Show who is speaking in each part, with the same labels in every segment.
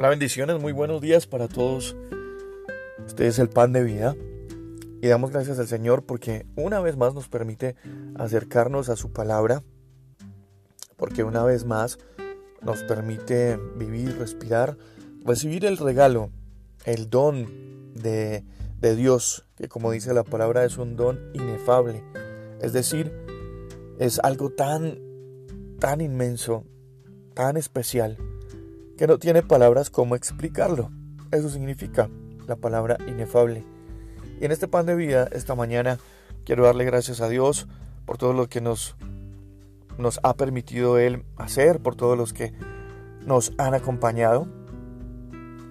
Speaker 1: Hola, bendiciones, muy buenos días para todos. Este es el pan de vida. Y damos gracias al Señor porque una vez más nos permite acercarnos a su palabra. Porque una vez más nos permite vivir, respirar, recibir el regalo, el don de, de Dios, que como dice la palabra es un don inefable. Es decir, es algo tan, tan inmenso, tan especial que no tiene palabras como explicarlo. Eso significa la palabra inefable. Y en este pan de vida, esta mañana, quiero darle gracias a Dios por todo lo que nos, nos ha permitido Él hacer, por todos los que nos han acompañado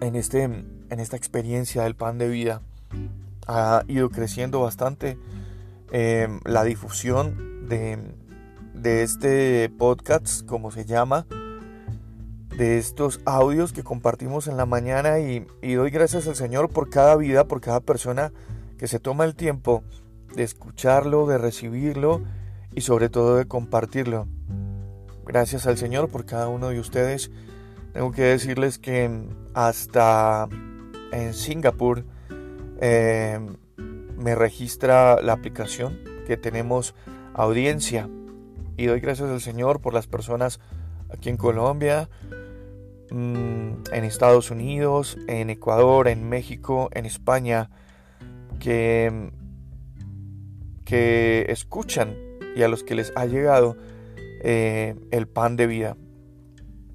Speaker 1: en, este, en esta experiencia del pan de vida. Ha ido creciendo bastante eh, la difusión de, de este podcast, como se llama, de estos audios que compartimos en la mañana y, doy gracias al Señor por cada vida, por cada persona que se toma el tiempo de escucharlo, de recibirlo y sobre todo de compartirlo. Gracias al Señor por cada uno de ustedes. Tengo que decirles que hasta en Singapur eh, me registra la aplicación que tenemos audiencia y doy gracias al Señor por las personas aquí en Colombia, en Estados Unidos, en Ecuador, en México, en España, que, que escuchan y a los que les ha llegado eh, el pan de vida.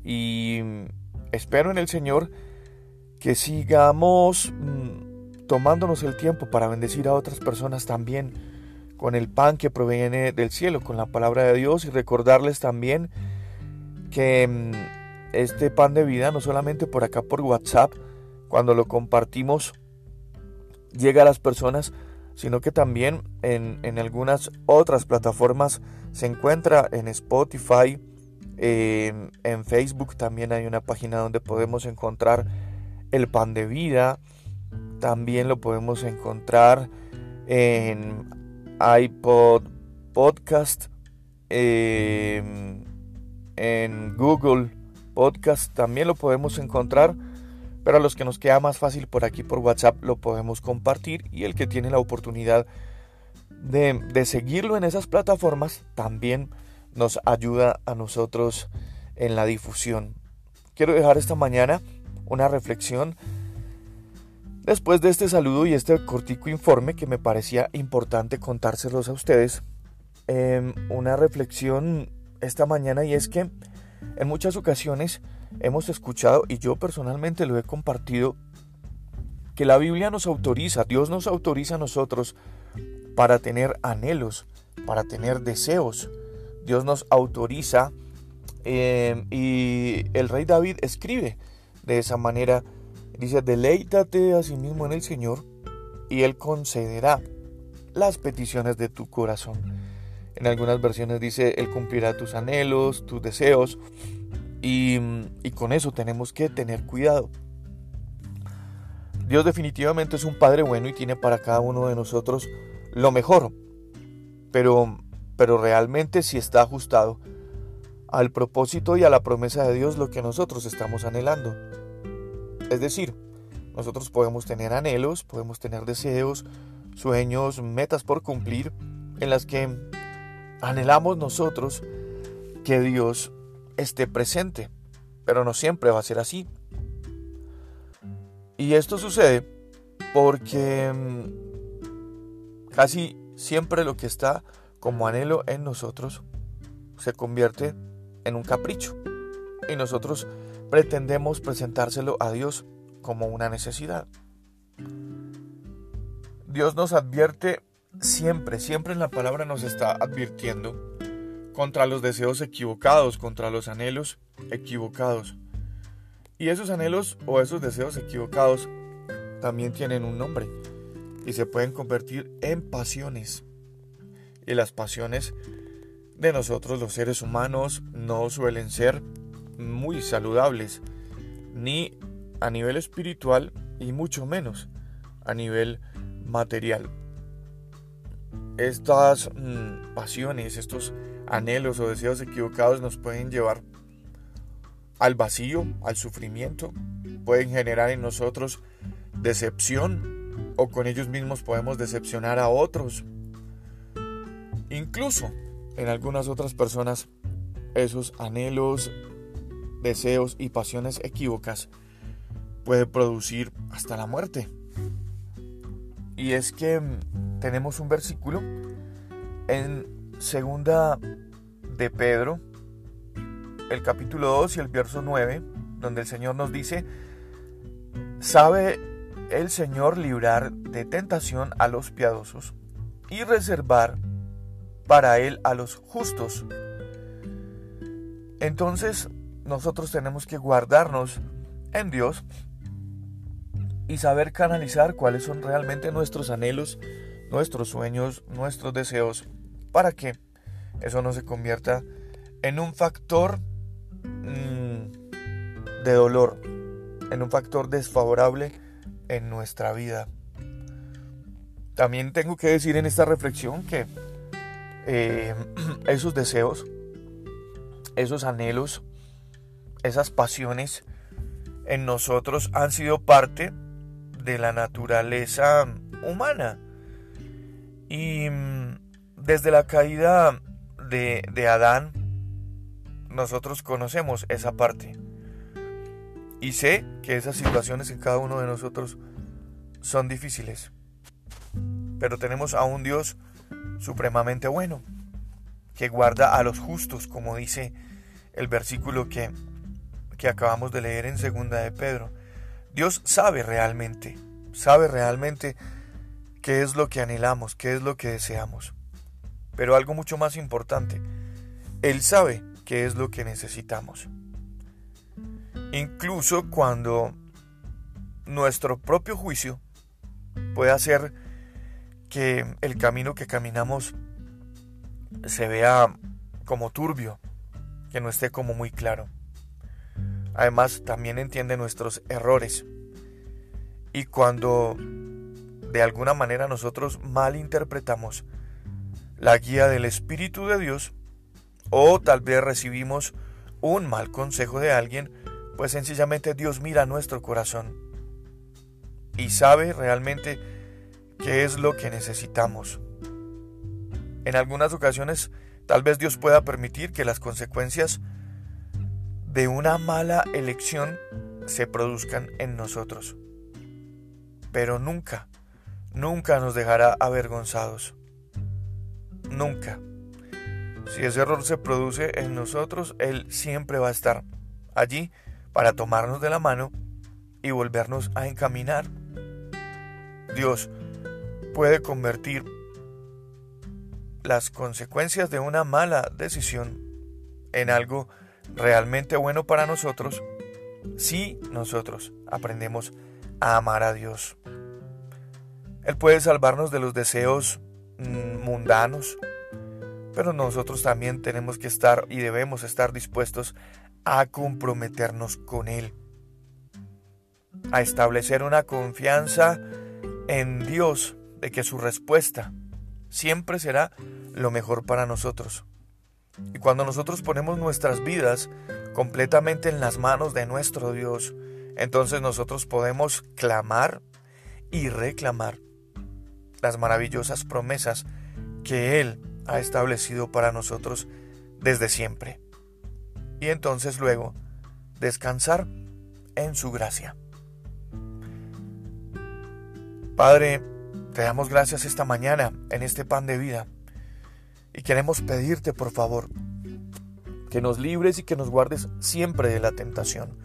Speaker 1: Y espero en el Señor que sigamos mm, tomándonos el tiempo para bendecir a otras personas también con el pan que proviene del cielo, con la palabra de Dios y recordarles también que mm, este pan de vida, no solamente por acá por WhatsApp, cuando lo compartimos, llega a las personas, sino que también en, algunas otras plataformas se encuentra en Spotify, en, en Facebook también hay una página donde podemos encontrar el pan de vida, también lo podemos encontrar en iPod Podcast, en Google podcast también lo podemos encontrar, pero a los que nos queda más fácil por aquí por WhatsApp lo podemos compartir y el que tiene la oportunidad de, de seguirlo en esas plataformas también nos ayuda a nosotros en la difusión. Quiero dejar esta mañana una reflexión después de este saludo y este cortico informe que me parecía importante contárselos a ustedes. Em, una reflexión esta mañana y es que en muchas ocasiones hemos escuchado, y yo personalmente lo he compartido, que la Biblia nos autoriza, Dios nos autoriza a nosotros para tener anhelos, para tener deseos. Dios nos autoriza em, y el rey David escribe de esa manera, dice, deleítate a sí mismo en el Señor y Él concederá las peticiones de tu corazón. En algunas versiones dice, Él cumplirá tus anhelos, tus deseos. Y, con eso tenemos que tener cuidado. Dios definitivamente es un Padre bueno y tiene para cada uno de nosotros lo mejor. Pero, pero realmente si está ajustado al propósito y a la promesa de Dios lo que nosotros estamos anhelando. Es decir, nosotros podemos tener anhelos, podemos tener deseos, sueños, metas por cumplir, en las que Anhelamos nosotros que Dios esté presente, pero no siempre va a ser así. Y esto sucede porque mm, casi siempre lo que está como anhelo en nosotros se convierte en un capricho. Y nosotros pretendemos presentárselo a Dios como una necesidad. Dios nos advierte siempre, siempre la palabra nos está advirtiendo contra los deseos equivocados, contra los anhelos equivocados. Y esos anhelos o esos deseos equivocados también tienen un nombre y se pueden convertir en pasiones. Y las pasiones de nosotros los seres humanos no suelen ser muy saludables, ni a nivel espiritual y mucho menos a nivel material estas mm, pasiones, estos anhelos o deseos equivocados nos pueden llevar al vacío, al sufrimiento pueden generar en nosotros decepción o con ellos mismos podemos decepcionar a otros. Incluso en algunas otras personas esos anhelos, deseos y pasiones equívocas puede producir hasta la muerte. Y es que mm, tenemos un versículo en segunda de Pedro, el capítulo 2 y el verso 9, donde el Señor nos dice, sabe el Señor librar de tentación a los piadosos y reservar para Él a los justos. Entonces nosotros tenemos que guardarnos en Dios y saber canalizar cuáles son realmente nuestros anhelos, nuestros sueños, nuestros deseos, para que eso no se convierta en un factor mm, de dolor, en un factor desfavorable en nuestra vida. También tengo que decir en esta reflexión que eh, esos deseos, esos anhelos, esas pasiones en nosotros han sido parte de la naturaleza humana. Y mm, desde la caída de, de Adán, nosotros conocemos esa parte. Y sé que esas situaciones en cada uno de nosotros son difíciles. Pero tenemos a un Dios supremamente bueno, que guarda a los justos, como dice el versículo que, que acabamos de leer en segunda de Pedro. Dios sabe realmente, sabe realmente qué es lo que anhelamos, qué es lo que deseamos. Pero algo mucho más importante, Él sabe qué es lo que necesitamos. Incluso cuando nuestro propio juicio puede hacer que el camino que caminamos se vea como turbio, que no esté como muy claro. Además, también entiende nuestros errores. Y cuando de alguna manera nosotros malinterpretamos la guía del Espíritu de Dios, o tal vez recibimos un mal consejo de alguien, pues sencillamente Dios mira nuestro corazón y sabe realmente qué es lo que necesitamos. En algunas ocasiones, tal vez Dios pueda permitir que las consecuencias de una mala elección se produzcan en nosotros. Pero nunca, nunca nos dejará avergonzados. Nunca. Si ese error se produce en nosotros, Él siempre va a estar allí para tomarnos de la mano y volvernos a encaminar. Dios puede convertir las consecuencias de una mala decisión en algo realmente bueno para nosotros si nosotros aprendemos a amar a Dios. Él puede salvarnos de los deseos mm, mundanos, pero nosotros también tenemos que estar y debemos estar dispuestos a comprometernos con Él, a establecer una confianza en Dios de que su respuesta siempre será lo mejor para nosotros. Y cuando nosotros ponemos nuestras vidas completamente en las manos de nuestro Dios, entonces nosotros podemos clamar y reclamar las maravillosas promesas que Él ha establecido para nosotros desde siempre. Y entonces luego descansar en su gracia. Padre, te damos gracias esta mañana en este pan de vida y queremos pedirte, por favor, que nos libres y que nos guardes siempre de la tentación,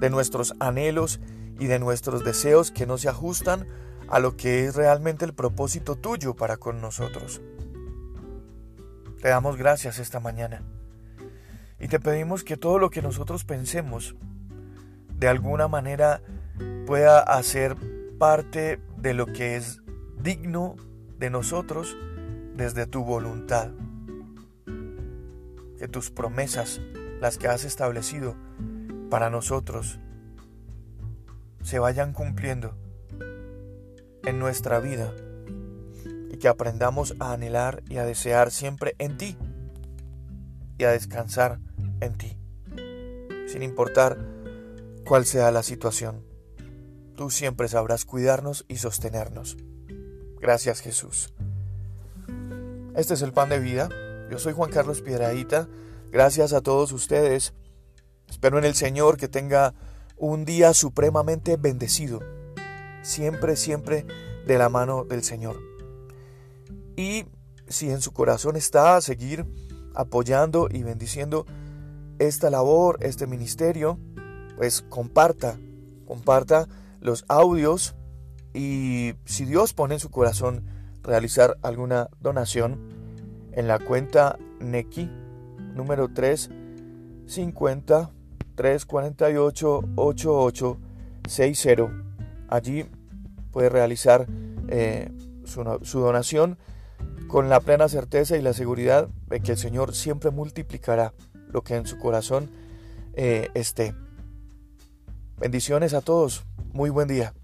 Speaker 1: de nuestros anhelos y de nuestros deseos que no se ajustan a lo que es realmente el propósito tuyo para con nosotros. Te damos gracias esta mañana y te pedimos que todo lo que nosotros pensemos de alguna manera pueda hacer parte de lo que es digno de nosotros desde tu voluntad. Que tus promesas, las que has establecido para nosotros, se vayan cumpliendo en nuestra vida y que aprendamos a anhelar y a desear siempre en ti y a descansar en ti, sin importar cual sea la situación. Tú siempre sabrás cuidarnos y sostenernos. Gracias Jesús. Este es el pan de vida. Yo soy Juan Carlos Piedradita. Gracias a todos ustedes. Espero en el Señor que tenga un día supremamente bendecido. Siempre, siempre de la mano del Señor. Y si en su corazón está seguir apoyando y bendiciendo esta labor, este ministerio, pues comparta, comparta los audios y si Dios pone en su corazón realizar alguna donación en la cuenta Neki número 3 50 348 8860 allí puede realizar eh, su, donación con la plena certeza y la seguridad de que el Señor siempre multiplicará lo que en su corazón eh, esté. Bendiciones a todos. Muy buen día.